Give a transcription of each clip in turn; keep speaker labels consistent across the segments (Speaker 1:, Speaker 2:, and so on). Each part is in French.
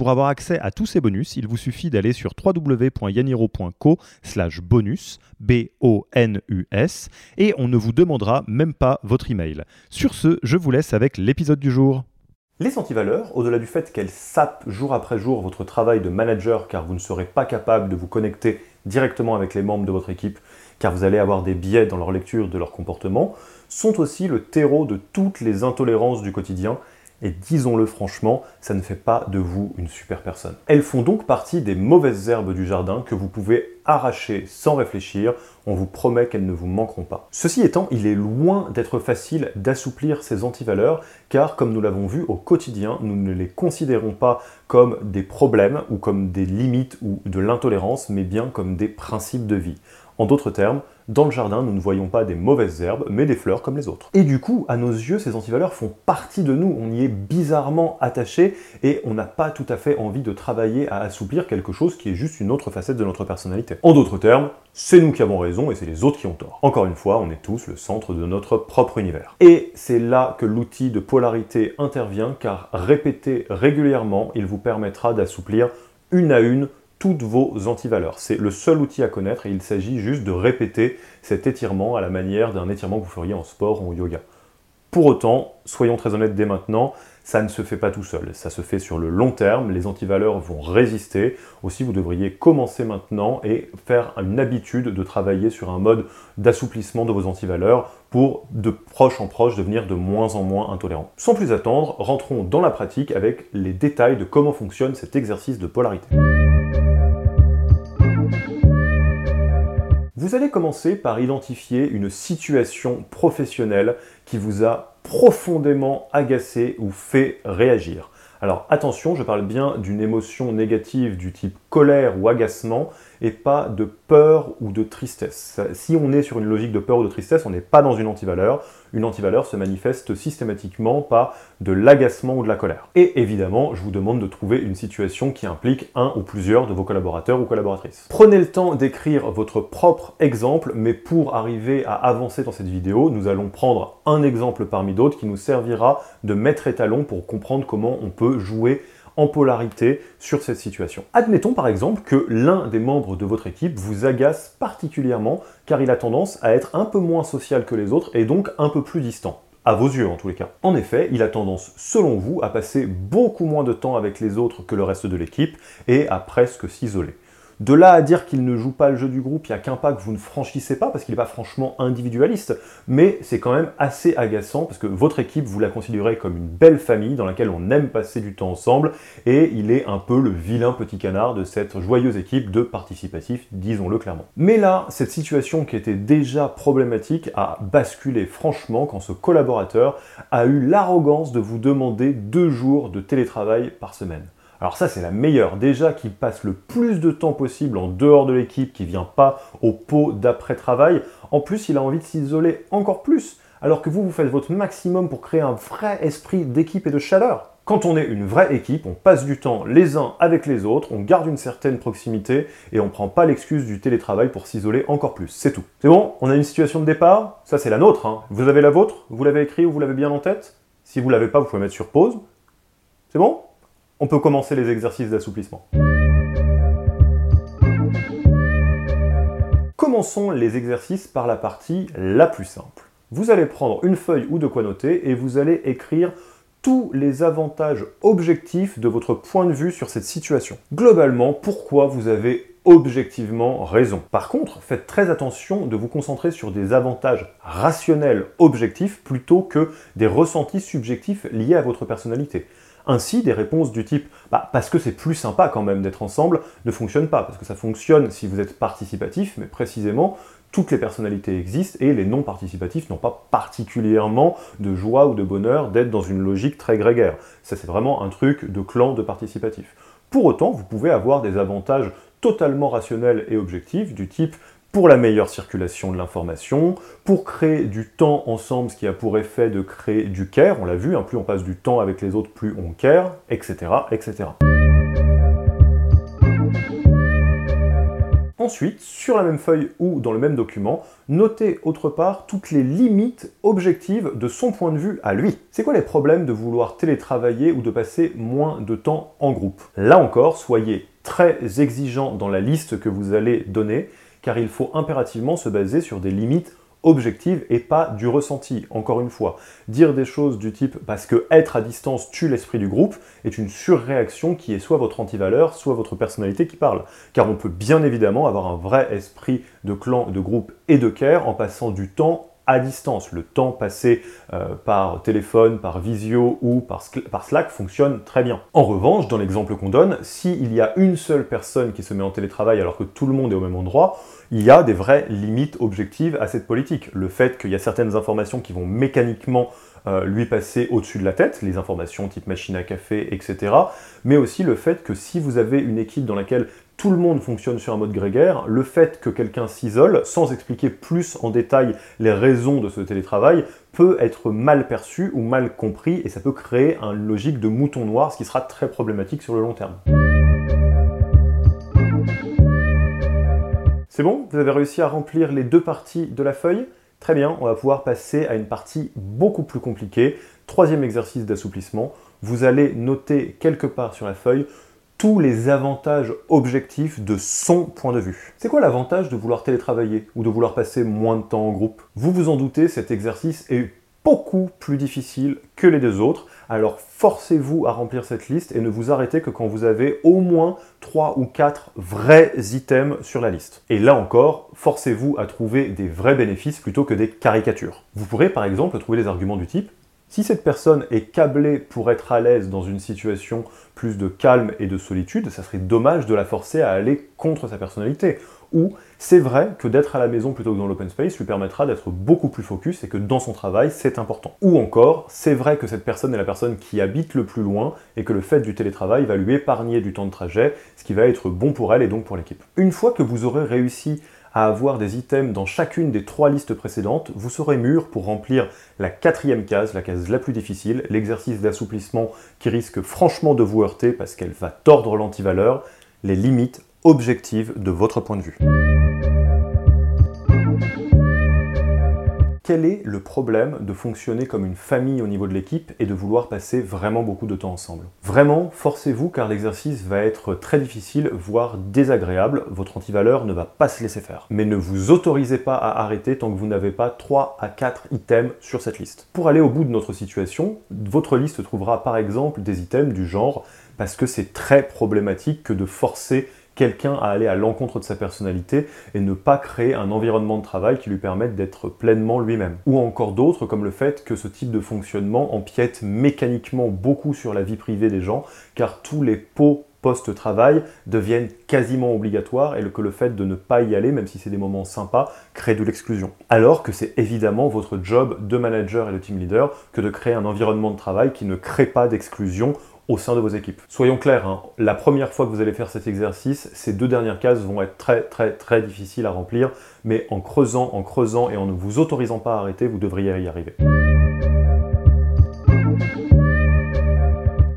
Speaker 1: Pour avoir accès à tous ces bonus, il vous suffit d'aller sur www.yaniro.co bonus, B-O-N-U-S, et on ne vous demandera même pas votre email. Sur ce, je vous laisse avec l'épisode du jour.
Speaker 2: Les antivaleurs, au-delà du fait qu'elles sapent jour après jour votre travail de manager car vous ne serez pas capable de vous connecter directement avec les membres de votre équipe car vous allez avoir des biais dans leur lecture de leur comportement, sont aussi le terreau de toutes les intolérances du quotidien et disons-le franchement, ça ne fait pas de vous une super personne. Elles font donc partie des mauvaises herbes du jardin que vous pouvez arracher sans réfléchir, on vous promet qu'elles ne vous manqueront pas. Ceci étant, il est loin d'être facile d'assouplir ces antivaleurs, car comme nous l'avons vu au quotidien, nous ne les considérons pas comme des problèmes ou comme des limites ou de l'intolérance, mais bien comme des principes de vie. En d'autres termes, dans le jardin, nous ne voyons pas des mauvaises herbes, mais des fleurs comme les autres. Et du coup, à nos yeux, ces antivaleurs font partie de nous, on y est bizarrement attaché et on n'a pas tout à fait envie de travailler à assouplir quelque chose qui est juste une autre facette de notre personnalité. En d'autres termes, c'est nous qui avons raison et c'est les autres qui ont tort. Encore une fois, on est tous le centre de notre propre univers. Et c'est là que l'outil de polarité intervient car répéter régulièrement, il vous permettra d'assouplir une à une toutes vos antivaleurs. C'est le seul outil à connaître et il s'agit juste de répéter cet étirement à la manière d'un étirement que vous feriez en sport ou en yoga. Pour autant, soyons très honnêtes dès maintenant, ça ne se fait pas tout seul, ça se fait sur le long terme, les antivaleurs vont résister. Aussi, vous devriez commencer maintenant et faire une habitude de travailler sur un mode d'assouplissement de vos antivaleurs pour de proche en proche devenir de moins en moins intolérant. Sans plus attendre, rentrons dans la pratique avec les détails de comment fonctionne cet exercice de polarité. Vous allez commencer par identifier une situation professionnelle qui vous a profondément agacé ou fait réagir. Alors attention, je parle bien d'une émotion négative du type colère ou agacement et pas de peur ou de tristesse. Si on est sur une logique de peur ou de tristesse, on n'est pas dans une antivaleur. Une antivaleur se manifeste systématiquement par de l'agacement ou de la colère. Et évidemment, je vous demande de trouver une situation qui implique un ou plusieurs de vos collaborateurs ou collaboratrices. Prenez le temps d'écrire votre propre exemple, mais pour arriver à avancer dans cette vidéo, nous allons prendre un exemple parmi d'autres qui nous servira de maître étalon pour comprendre comment on peut jouer en polarité sur cette situation. Admettons par exemple que l'un des membres de votre équipe vous agace particulièrement car il a tendance à être un peu moins social que les autres et donc un peu plus distant à vos yeux en tous les cas. En effet, il a tendance, selon vous, à passer beaucoup moins de temps avec les autres que le reste de l'équipe et à presque s'isoler. De là à dire qu'il ne joue pas le jeu du groupe, il n'y a qu'un pas que vous ne franchissez pas parce qu'il n'est pas franchement individualiste, mais c'est quand même assez agaçant parce que votre équipe, vous la considérez comme une belle famille dans laquelle on aime passer du temps ensemble et il est un peu le vilain petit canard de cette joyeuse équipe de participatifs, disons-le clairement. Mais là, cette situation qui était déjà problématique a basculé franchement quand ce collaborateur a eu l'arrogance de vous demander deux jours de télétravail par semaine. Alors ça, c'est la meilleure. Déjà qu'il passe le plus de temps possible en dehors de l'équipe, qui vient pas au pot d'après-travail. En plus, il a envie de s'isoler encore plus, alors que vous, vous faites votre maximum pour créer un vrai esprit d'équipe et de chaleur. Quand on est une vraie équipe, on passe du temps les uns avec les autres, on garde une certaine proximité et on prend pas l'excuse du télétravail pour s'isoler encore plus. C'est tout. C'est bon? On a une situation de départ? Ça, c'est la nôtre. Hein. Vous avez la vôtre? Vous l'avez écrit ou vous l'avez bien en tête? Si vous l'avez pas, vous pouvez mettre sur pause. C'est bon? On peut commencer les exercices d'assouplissement. Commençons les exercices par la partie la plus simple. Vous allez prendre une feuille ou de quoi noter et vous allez écrire tous les avantages objectifs de votre point de vue sur cette situation. Globalement, pourquoi vous avez objectivement raison? Par contre, faites très attention de vous concentrer sur des avantages rationnels objectifs plutôt que des ressentis subjectifs liés à votre personnalité. Ainsi, des réponses du type bah, parce que c'est plus sympa quand même d'être ensemble ne fonctionnent pas, parce que ça fonctionne si vous êtes participatif, mais précisément, toutes les personnalités existent et les non participatifs n'ont pas particulièrement de joie ou de bonheur d'être dans une logique très grégaire. Ça, c'est vraiment un truc de clan de participatif. Pour autant, vous pouvez avoir des avantages totalement rationnels et objectifs du type pour la meilleure circulation de l'information, pour créer du temps ensemble, ce qui a pour effet de créer du care, on l'a vu, hein, plus on passe du temps avec les autres, plus on care, etc. etc. Ensuite, sur la même feuille ou dans le même document, notez autre part toutes les limites objectives de son point de vue à lui. C'est quoi les problèmes de vouloir télétravailler ou de passer moins de temps en groupe? Là encore, soyez très exigeant dans la liste que vous allez donner, car il faut impérativement se baser sur des limites objective et pas du ressenti. Encore une fois, dire des choses du type parce que être à distance tue l'esprit du groupe est une surréaction qui est soit votre antivaleur, soit votre personnalité qui parle. Car on peut bien évidemment avoir un vrai esprit de clan, de groupe et de care en passant du temps distance. Le temps passé euh, par téléphone, par visio ou par, par, Slack fonctionne très bien. En revanche, dans l'exemple qu'on donne, s'il y a une seule personne qui se met en télétravail alors que tout le monde est au même endroit, il y a des vraies limites objectives à cette politique. Le fait qu'il y a certaines informations qui vont mécaniquement euh, lui passer au-dessus de la tête, les informations type machine à café, etc. Mais aussi le fait que si vous avez une équipe dans laquelle tout le monde fonctionne sur un mode grégaire, le fait que quelqu'un s'isole, sans expliquer plus en détail les raisons de ce télétravail, peut être mal perçu ou mal compris et ça peut créer une logique de mouton noir, ce qui sera très problématique sur le long terme. C'est bon? Vous avez réussi à remplir les deux parties de la feuille? Très bien, on va pouvoir passer à une partie beaucoup plus compliquée. Troisième exercice d'assouplissement. Vous allez noter quelque part sur la feuille tous les avantages objectifs de son point de vue. C'est quoi l'avantage de vouloir télétravailler ou de vouloir passer moins de temps en groupe? Vous vous en doutez, cet exercice est beaucoup plus difficile que les deux autres. Alors forcez-vous à remplir cette liste et ne vous arrêtez que quand vous avez au moins 3 ou 4 vrais items sur la liste. Et là encore, forcez-vous à trouver des vrais bénéfices plutôt que des caricatures. Vous pourrez par exemple trouver des arguments du type si cette personne est câblée pour être à l'aise dans une situation plus de calme et de solitude, ça serait dommage de la forcer à aller contre sa personnalité. Ou c'est vrai que d'être à la maison plutôt que dans l'open space lui permettra d'être beaucoup plus focus et que dans son travail c'est important. Ou encore, c'est vrai que cette personne est la personne qui habite le plus loin et que le fait du télétravail va lui épargner du temps de trajet, ce qui va être bon pour elle et donc pour l'équipe. Une fois que vous aurez réussi à avoir des items dans chacune des trois listes précédentes, vous serez mûr pour remplir la quatrième case, la case la plus difficile, l'exercice d'assouplissement qui risque franchement de vous heurter parce qu'elle va tordre l'antivaleur, les limites objectives de votre point de vue. Quel est le problème de fonctionner comme une famille au niveau de l'équipe et de vouloir passer vraiment beaucoup de temps ensemble? Vraiment, forcez-vous car l'exercice va être très difficile, voire désagréable. Votre antivaleur ne va pas se laisser faire. Mais ne vous autorisez pas à arrêter tant que vous n'avez pas 3 à 4 items sur cette liste. Pour aller au bout de notre situation, votre liste trouvera par exemple des items du genre parce que c'est très problématique que de forcer quelqu'un à aller à l'encontre de sa personnalité et ne pas créer un environnement de travail qui lui permette d'être pleinement lui-même. Ou encore d'autres comme le fait que ce type de fonctionnement empiète mécaniquement beaucoup sur la vie privée des gens car tous les pots post-travail deviennent quasiment obligatoires et que le fait de ne pas y aller, même si c'est des moments sympas, crée de l'exclusion. Alors que c'est évidemment votre job de manager et de team leader que de créer un environnement de travail qui ne crée pas d'exclusion au sein de vos équipes. Soyons clairs, hein, la première fois que vous allez faire cet exercice, ces deux dernières cases vont être très très très difficiles à remplir, mais en creusant, en creusant et en ne vous autorisant pas à arrêter, vous devriez y arriver.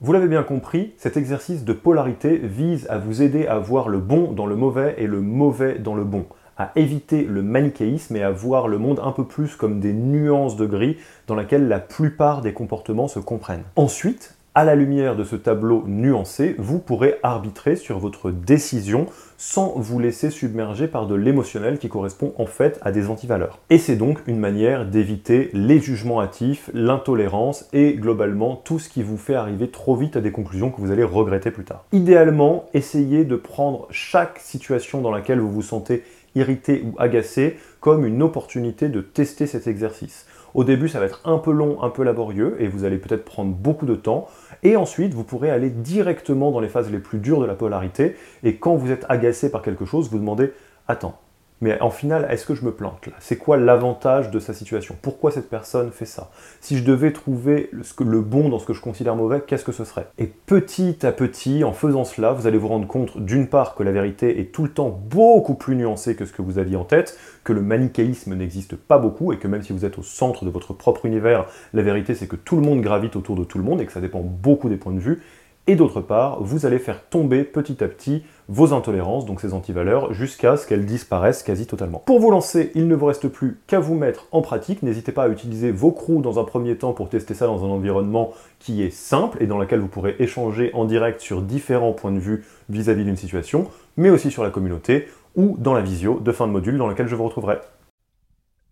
Speaker 2: Vous l'avez bien compris, cet exercice de polarité vise à vous aider à voir le bon dans le mauvais et le mauvais dans le bon à éviter le manichéisme et à voir le monde un peu plus comme des nuances de gris dans lesquelles la plupart des comportements se comprennent. Ensuite, à la lumière de ce tableau nuancé, vous pourrez arbitrer sur votre décision sans vous laisser submerger par de l'émotionnel qui correspond en fait à des antivaleurs. Et c'est donc une manière d'éviter les jugements hâtifs, l'intolérance et globalement tout ce qui vous fait arriver trop vite à des conclusions que vous allez regretter plus tard. Idéalement, essayez de prendre chaque situation dans laquelle vous vous sentez irrité ou agacé comme une opportunité de tester cet exercice. Au début, ça va être un peu long, un peu laborieux, et vous allez peut-être prendre beaucoup de temps. Et ensuite, vous pourrez aller directement dans les phases les plus dures de la polarité. Et quand vous êtes agacé par quelque chose, vous demandez Attends, mais en final, est-ce que je me plante là? C'est quoi l'avantage de sa situation? Pourquoi cette personne fait ça? Si je devais trouver le bon dans ce que je considère mauvais, qu'est-ce que ce serait? Et petit à petit, en faisant cela, vous allez vous rendre compte d'une part que la vérité est tout le temps beaucoup plus nuancée que ce que vous aviez en tête, que le manichéisme n'existe pas beaucoup et que même si vous êtes au centre de votre propre univers, la vérité c'est que tout le monde gravite autour de tout le monde et que ça dépend beaucoup des points de vue et d'autre part, vous allez faire tomber petit à petit vos intolérances, donc ces antivaleurs, jusqu'à ce qu'elles disparaissent quasi totalement. Pour vous lancer, il ne vous reste plus qu'à vous mettre en pratique. N'hésitez pas à utiliser vos crews dans un premier temps pour tester ça dans un environnement qui est simple et dans lequel vous pourrez échanger en direct sur différents points de vue vis-à-vis d'une situation, mais aussi sur la communauté ou dans la visio de fin de module dans laquelle je vous retrouverai.